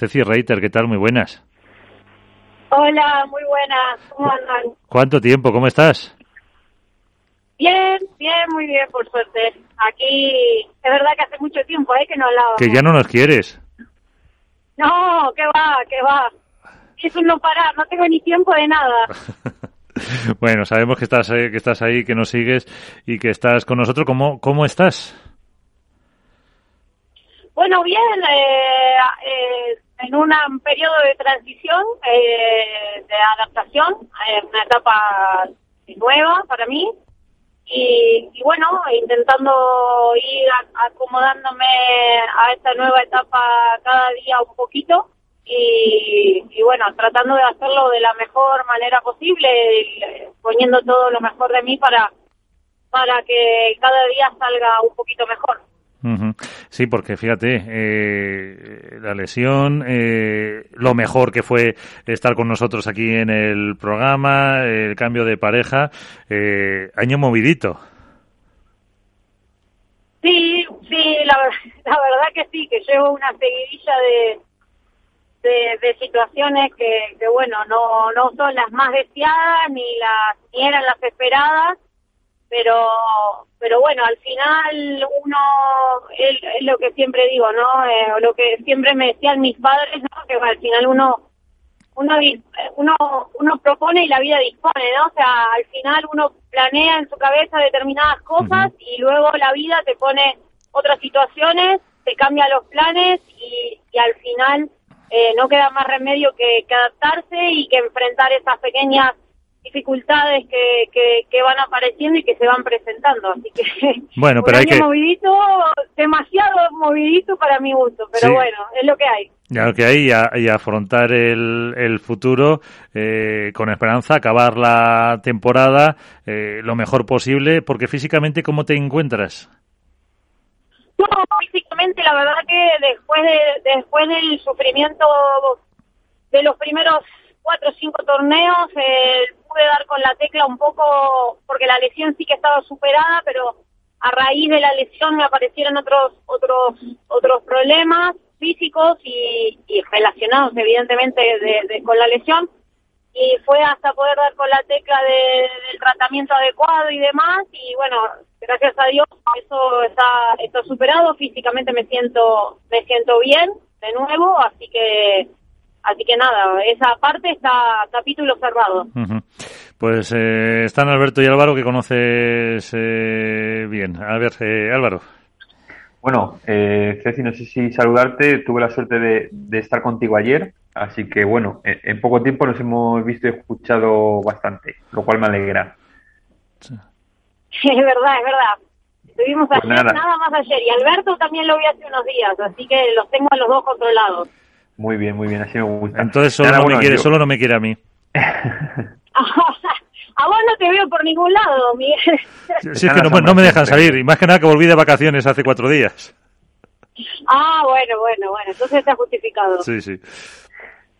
Ceci Reiter, ¿qué tal? Muy buenas. Hola, muy buenas. ¿Cómo andan? ¿Cuánto tiempo? ¿Cómo estás? Bien, bien, muy bien, por suerte. Aquí, es verdad que hace mucho tiempo ¿eh? que no hablaba. Que ya no nos quieres. No, que va, que va. Es un no parar, no tengo ni tiempo de nada. bueno, sabemos que estás, ahí, que estás ahí, que nos sigues y que estás con nosotros. ¿Cómo, cómo estás? Bueno, bien, eh, eh, en un periodo de transición, eh, de adaptación, eh, una etapa nueva para mí. Y, bueno, intentando ir acomodándome a esta nueva etapa cada día un poquito y, y, bueno, tratando de hacerlo de la mejor manera posible, poniendo todo lo mejor de mí para, para que cada día salga un poquito mejor. Sí, porque fíjate, eh, la lesión, eh, lo mejor que fue estar con nosotros aquí en el programa, el cambio de pareja, eh, año movidito. Sí, sí, la, verdad que sí, que llevo una seguidilla de, de, situaciones que, que, bueno, no, no son las más deseadas ni las ni eran las esperadas, pero pero bueno, al final uno es, lo que siempre digo, ¿no? Eh, lo que siempre me decían mis padres, ¿no? Que al final uno uno uno uno propone y la vida dispone, ¿no? O sea, al final uno planea en su cabeza determinadas cosas y luego la vida te pone otras situaciones, te cambia los planes y, y al final eh, no queda más remedio que, adaptarse y que enfrentar esas pequeñas dificultades que, que, van apareciendo y que se van presentando. Así que bueno, pero hay que... movidito, demasiado movidito para mi gusto, pero bueno, es lo que hay. Ya lo que hay y, afrontar el, el futuro eh, con esperanza, acabar la temporada eh, lo mejor posible, porque físicamente, ¿cómo te encuentras? No, físicamente la verdad que después de, después del sufrimiento de los primeros cuatro o cinco torneos eh, pude dar con la tecla un poco porque la lesión sí que estaba superada, pero a raíz de la lesión me aparecieron otros otros otros problemas físicos y, relacionados evidentemente con la lesión. Y fue hasta poder dar con la tecla del tratamiento adecuado y demás y bueno gracias a Dios eso está está superado físicamente me siento me siento bien de nuevo así que así que nada esa parte está capítulo cerrado pues eh, están Alberto y Álvaro que conoces eh, bien a ver eh, Álvaro bueno, eh, Ceci, no sé si saludarte. Tuve la suerte de, de estar contigo ayer Así que bueno, en, poco tiempo nos hemos visto y escuchado bastante, lo cual me alegra. Sí. Es verdad, es verdad. Estuvimos pues ayer, nada. más ayer. Y Alberto también lo vi hace unos días, así que los tengo a los dos controlados. Muy bien, muy bien, así me gusta. Entonces solo, no, me quiere, solo no me quiere a mí. a vos no te veo por ningún lado, Miguel. Sí, es que no, no me dejan salir, y más que nada que volví de vacaciones hace cuatro días. Ah, bueno, bueno, bueno, entonces está justificado. Sí, sí.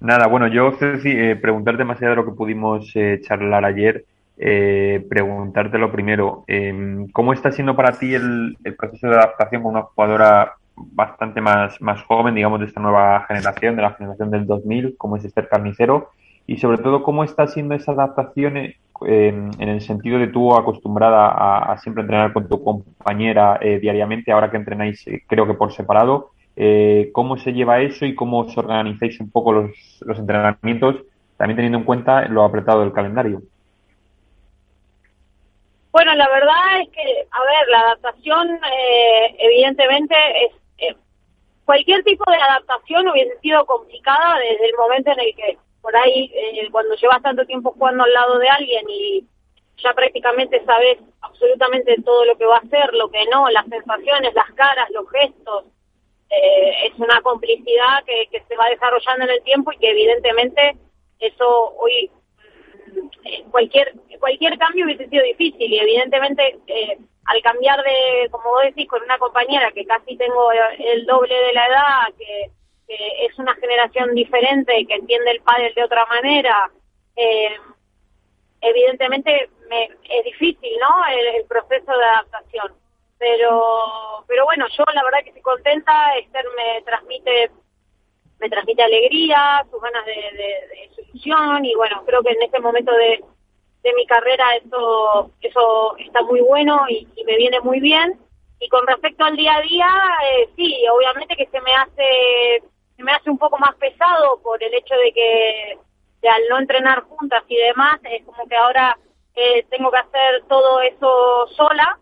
Nada, bueno, yo, Ceci, eh, preguntarte más allá de lo que pudimos eh, charlar ayer, eh, preguntarte lo primero, em, ¿cómo está siendo para ti el, proceso de adaptación con una jugadora bastante más, más joven, digamos, de esta nueva generación, de la generación del 2000, como es Esther Carnicero? Y sobre todo, ¿cómo está siendo esa adaptación em, en el sentido de tú acostumbrada a, siempre entrenar con tu compañera diariamente, ahora que entrenáis creo que por separado? Eh, cómo se lleva eso y cómo os organizáis un poco los, los entrenamientos, también teniendo en cuenta lo apretado del calendario. Bueno, la verdad es que, a ver, la adaptación eh, evidentemente es... Eh, cualquier tipo de adaptación hubiese sido complicada desde el momento en el que por ahí, cuando llevas tanto tiempo jugando al lado de alguien y ya prácticamente sabes absolutamente todo lo que va a hacer, lo que no, las sensaciones, las caras, los gestos, eh, es una complicidad que, se va desarrollando en el tiempo y que evidentemente eso hoy mm, cualquier cualquier cambio hubiese sido difícil y evidentemente eh, al cambiar de, como vos decís, con una compañera que casi tengo el doble de la edad, que, es una generación diferente, que entiende el pádel de otra manera, eh, evidentemente me, es difícil, ¿no? el proceso de adaptación pero pero bueno yo la verdad que estoy contenta Esther me transmite me transmite alegría, sus ganas de, de, solución y bueno, creo que en este momento de, de mi carrera eso, eso está muy bueno y, me viene muy bien. Y con respecto al día a día, eh, sí, obviamente que se me hace se me hace un poco más pesado por el hecho de que al no entrenar juntas y demás, es como que ahora eh, tengo que hacer todo eso sola.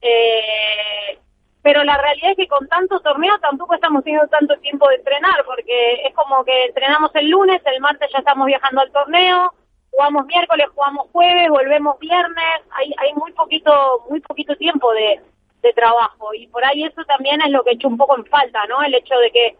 Eh, pero la realidad es que con tanto torneo tampoco estamos teniendo tanto tiempo de entrenar, porque es como que entrenamos el lunes, el martes ya estamos viajando al torneo, jugamos miércoles, jugamos jueves, volvemos viernes, hay, hay muy poquito, muy poquito tiempo de, de trabajo y por ahí eso también es lo que he un poco en falta, ¿no? El hecho de que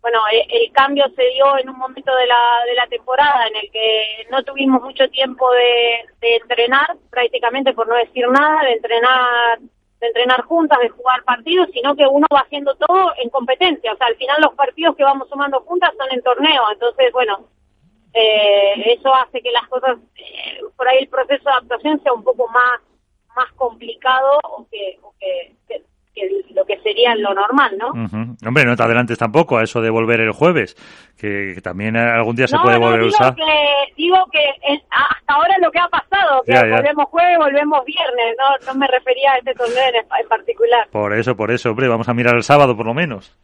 bueno, e, el, cambio se dio en un momento de la, de la temporada en el que no tuvimos mucho tiempo de, de entrenar, prácticamente por no decir nada, de entrenar de entrenar juntas, de jugar partidos, sino que uno va haciendo todo en competencia. O sea, al final los partidos que vamos sumando juntas son en torneo. Entonces, bueno, eh, eso hace que las cosas, eh, por ahí el proceso de adaptación sea un poco más, más complicado o que, o que que lo que sería lo normal, ¿no? Hombre, no te adelantes tampoco a eso de volver el jueves, que, también algún día se puede volver a usar. Que, digo que hasta ahora lo que ha pasado, que volvemos jueves, volvemos viernes, no, no me refería a este torneo en, particular. Por eso, por eso, hombre, vamos a mirar el sábado por lo menos.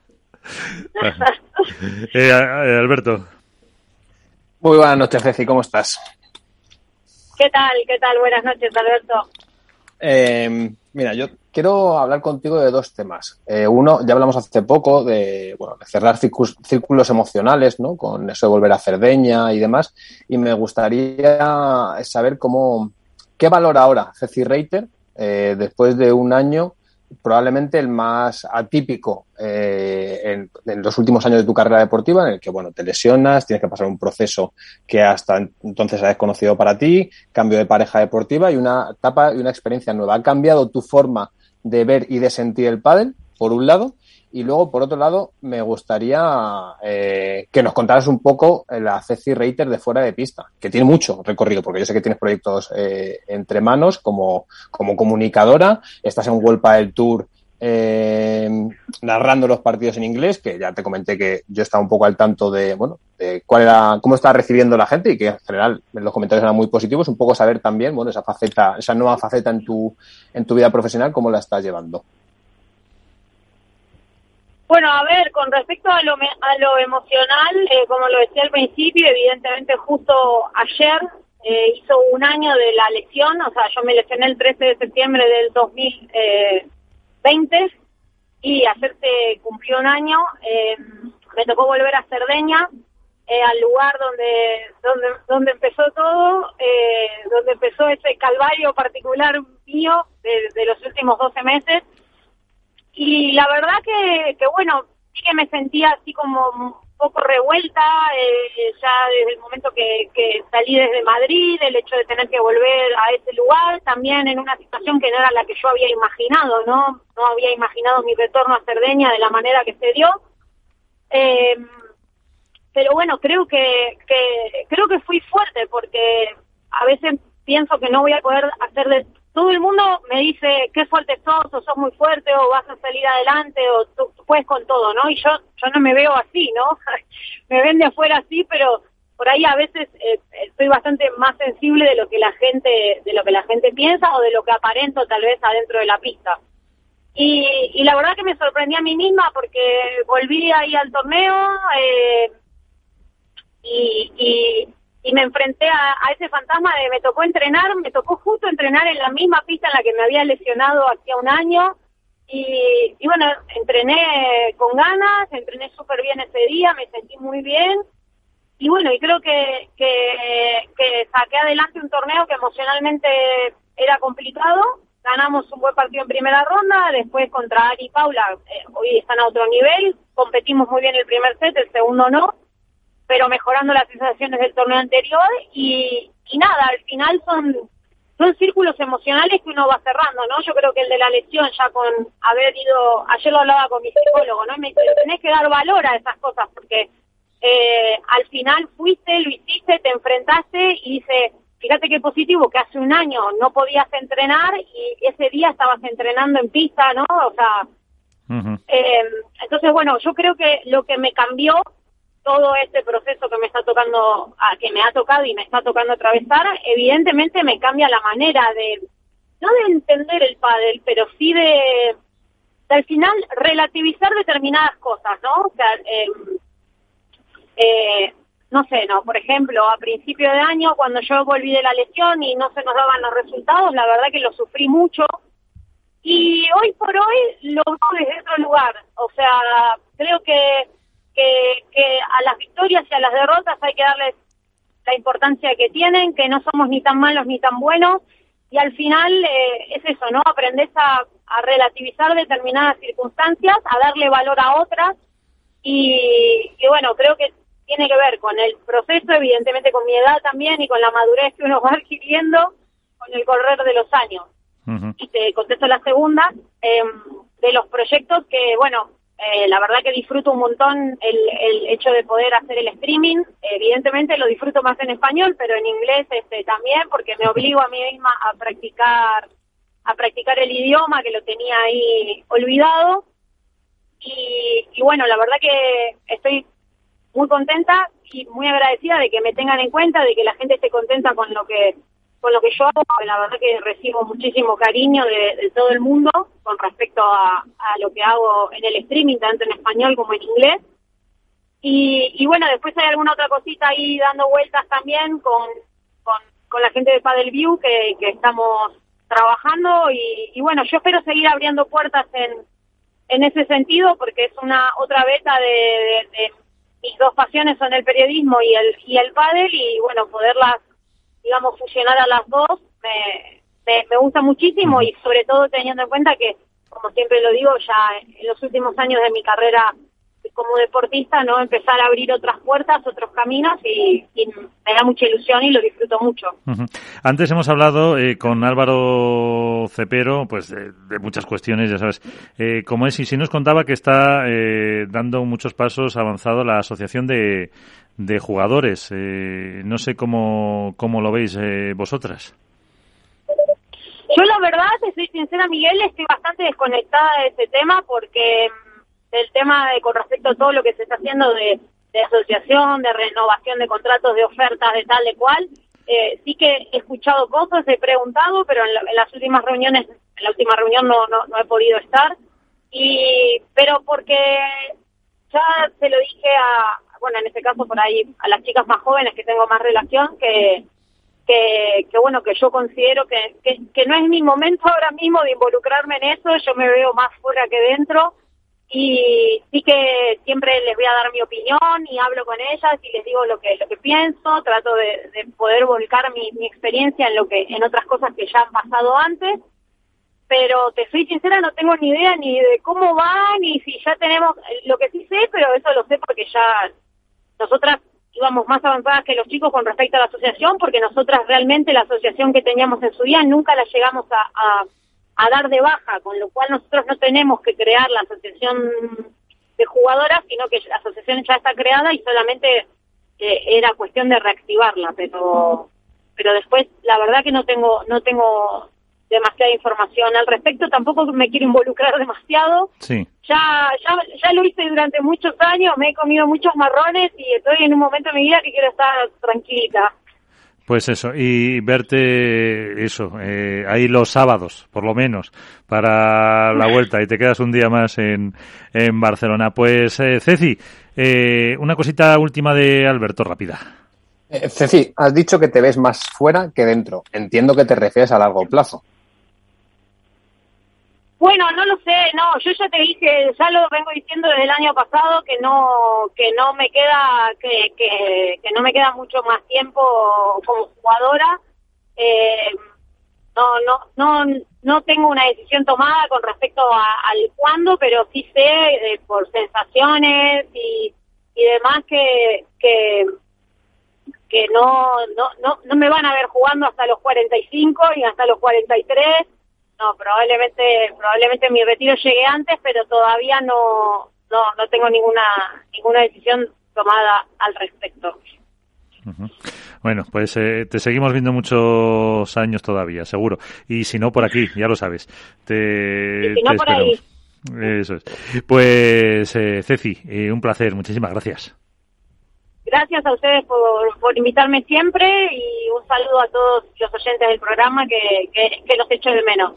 Eh, Alberto. Muy buenas noches, Ceci, ¿cómo estás? ¿Qué tal? ¿Qué tal? Buenas noches, Alberto. Eh, mira, yo quiero hablar contigo de dos temas. Eh, uno, ya hablamos hace poco de, bueno, de cerrar círculos emocionales, ¿no? Con eso de volver a Cerdeña y demás. Y me gustaría saber cómo, qué valora ahora Ceci Reiter eh, después de un año probablemente el más atípico eh, en, en, los últimos años de tu carrera deportiva, en el que, bueno, te lesionas, tienes que pasar un proceso que hasta entonces ha desconocido para ti, cambio de pareja deportiva y una etapa y una experiencia nueva. ¿Ha cambiado tu forma de ver y de sentir el pádel, por un lado, y luego, por otro lado, me gustaría eh, que nos contaras un poco la Ceci Reiter de fuera de pista, que tiene mucho recorrido, porque yo sé que tienes proyectos eh, entre manos como, como comunicadora, estás en World del Tour eh, narrando los partidos en inglés, que ya te comenté que yo estaba un poco al tanto de, bueno, de cuál era, cómo está recibiendo la gente y que en general los comentarios eran muy positivos, un poco saber también, bueno, esa faceta, esa nueva faceta en tu, en tu vida profesional, cómo la estás llevando. Bueno, a ver, con respecto a lo, emocional, eh, como lo decía al principio, evidentemente justo ayer eh, hizo un año de la lesión, o sea, yo me lesioné el 13 de septiembre del 2020 y ayer se cumplió un año, eh, me tocó volver a Cerdeña, al lugar donde, donde empezó todo, donde empezó ese calvario particular mío de los últimos 12 meses y la verdad que, que bueno, sí que me sentía así como un poco revuelta, eh, ya desde el momento que, salí desde Madrid, el hecho de tener que volver a ese lugar, también en una situación que no era la que yo había imaginado, ¿no? No había imaginado mi retorno a Cerdeña de la manera que se dio. Eh, pero bueno, creo que, que creo que fui fuerte porque a veces pienso que no voy a poder hacer de todo el mundo me dice qué fuerte sos, o sos muy fuerte, o vas a salir adelante, o tú, puedes con todo, ¿no? Y yo, yo no me veo así, ¿no? me ven de afuera así, pero por ahí a veces eh, estoy bastante más sensible de lo que la gente, de lo que la gente piensa o de lo que aparento tal vez adentro de la pista. Y, y la verdad que me sorprendí a mí misma porque volví ahí al torneo eh, y, y y me enfrenté a, ese fantasma de me tocó entrenar, me tocó justo entrenar en la misma pista en la que me había lesionado hacía un año. Y, bueno, entrené con ganas, entrené súper bien ese día, me sentí muy bien. Y bueno, y creo que, que, que saqué adelante un torneo que emocionalmente era complicado, ganamos un buen partido en primera ronda, después contra Ari y Paula, eh, hoy están a otro nivel, competimos muy bien el primer set, el segundo no, pero mejorando las sensaciones del torneo anterior y, y nada, al final son son círculos emocionales que uno va cerrando, ¿no? Yo creo que el de la lesión, ya con haber ido, ayer lo hablaba con mi psicólogo, ¿no? Y me dice, tenés que dar valor a esas cosas, porque eh, al final fuiste, lo hiciste, te enfrentaste y dice, fíjate qué positivo, que hace un año no podías entrenar y ese día estabas entrenando en pista, ¿no? O sea, eh, entonces, bueno, yo creo que lo que me cambió todo este proceso que me está tocando, que me ha tocado y me está tocando atravesar, evidentemente me cambia la manera de, no de entender el pádel, pero sí de, al final relativizar determinadas cosas, ¿no? O sea, em, eh, no sé, no, por ejemplo, a principio de año, cuando yo volví de la lesión y no se nos daban los resultados, la verdad que lo sufrí mucho. Y hoy por hoy lo veo desde otro lugar. O sea, creo que, que, que a las victorias y a las derrotas hay que darles la importancia que tienen, que no somos ni tan malos ni tan buenos. Y al final eh, es eso, ¿no? Aprendes a, a relativizar determinadas circunstancias, a darle valor a otras. Y, y bueno, creo que tiene que ver con el proceso, evidentemente con mi edad también y con la madurez que uno va adquiriendo con el correr de los años. Y te contesto la segunda, eh, de los proyectos que, bueno, eh, la verdad que disfruto un montón el, el, hecho de poder hacer el streaming. Evidentemente lo disfruto más en español, pero en inglés este, también, porque me obligo a mí misma a practicar, a practicar el idioma que lo tenía ahí olvidado. Y, y bueno, la verdad que estoy muy contenta y muy agradecida de que me tengan en cuenta, de que la gente esté contenta con lo que con lo que yo hago, la verdad que recibo muchísimo cariño de, todo el mundo con respecto a, lo que hago en el streaming, tanto en español como en inglés. Y, bueno, después hay alguna otra cosita ahí dando vueltas también con, con, la gente de Paddle View que, estamos trabajando y, bueno, yo espero seguir abriendo puertas en, en ese sentido porque es una otra beta de, de mis dos pasiones son el periodismo y el y el pádel y bueno poderlas digamos fusionar a las dos me, me, me gusta muchísimo y sobre todo teniendo en cuenta que como siempre lo digo ya en los últimos años de mi carrera como deportista, ¿no? Empezar a abrir otras puertas, otros caminos y, y me da mucha ilusión y lo disfruto mucho. Uh -huh. Antes hemos hablado eh, con Álvaro Cepero, pues de, de, muchas cuestiones, ya sabes, eh, como es, y si nos contaba que está eh, dando muchos pasos avanzado la asociación de, de jugadores. Eh, no sé cómo, cómo lo veis eh, vosotras. Yo la verdad, te soy sincera, Miguel, estoy bastante desconectada de ese tema porque del tema con respecto a todo lo que se está haciendo de, asociación, de renovación de contratos, de ofertas, de tal, de cual. Eh, sí que he escuchado cosas, he preguntado, pero en, la, en, las últimas reuniones, en la última reunión no, no, he podido estar. Y, pero porque ya se lo dije a, bueno, en este caso por ahí, a las chicas más jóvenes que tengo más relación, que, que, bueno, que yo considero que, que no es mi momento ahora mismo de involucrarme en eso, yo me veo más fuera que dentro y sí que siempre les voy a dar mi opinión y hablo con ellas y les digo lo que lo que pienso. Trato de, de poder volcar mi, mi, experiencia en lo que en otras cosas que ya han pasado antes. Pero te soy sincera no tengo ni idea ni de cómo va ni si ya tenemos lo que sí sé pero eso lo sé porque ya nosotras íbamos más avanzadas que los chicos con respecto a la asociación porque nosotras realmente la asociación que teníamos en su día nunca la llegamos a, a a dar de baja, con lo cual nosotros no tenemos que crear la asociación de jugadoras, sino que la asociación ya está creada y solamente eh, era cuestión de reactivarla, pero pero después la verdad que no tengo no tengo demasiada información al respecto, tampoco me quiero involucrar demasiado. Sí. Ya, ya ya lo hice durante muchos años, me he comido muchos marrones y estoy en un momento de mi vida que quiero estar tranquilita. Pues eso, y verte eso, eh, ahí los sábados, por lo menos, para la vuelta, y te quedas un día más en, en Barcelona. Pues, eh, Ceci, eh, una cosita última de Alberto, rápida. Eh, Ceci, has dicho que te ves más fuera que dentro. Entiendo que te refieres a largo plazo. Bueno, no lo sé, no, yo ya te dije, ya lo vengo diciendo desde el año pasado que no que no me queda que, que, no me queda mucho más tiempo como jugadora. Eh, no no no no tengo una decisión tomada con respecto al cuándo, pero sí sé eh, por sensaciones y, y demás que que que no, no no no me van a ver jugando hasta los 45 y hasta los 43 no, probablemente, probablemente mi retiro llegue antes, pero todavía no, no, no tengo ninguna, ninguna decisión tomada al respecto. Uh -huh. Bueno, pues eh, te seguimos viendo muchos años todavía, seguro. Y si no, por aquí, ya lo sabes. Te, y si no, te por ahí. Eso es. Pues, eh, Ceci, eh, un placer. Muchísimas gracias. gracias a ustedes por, por invitarme siempre y un saludo a todos los oyentes del programa que, que, que los echo de menos.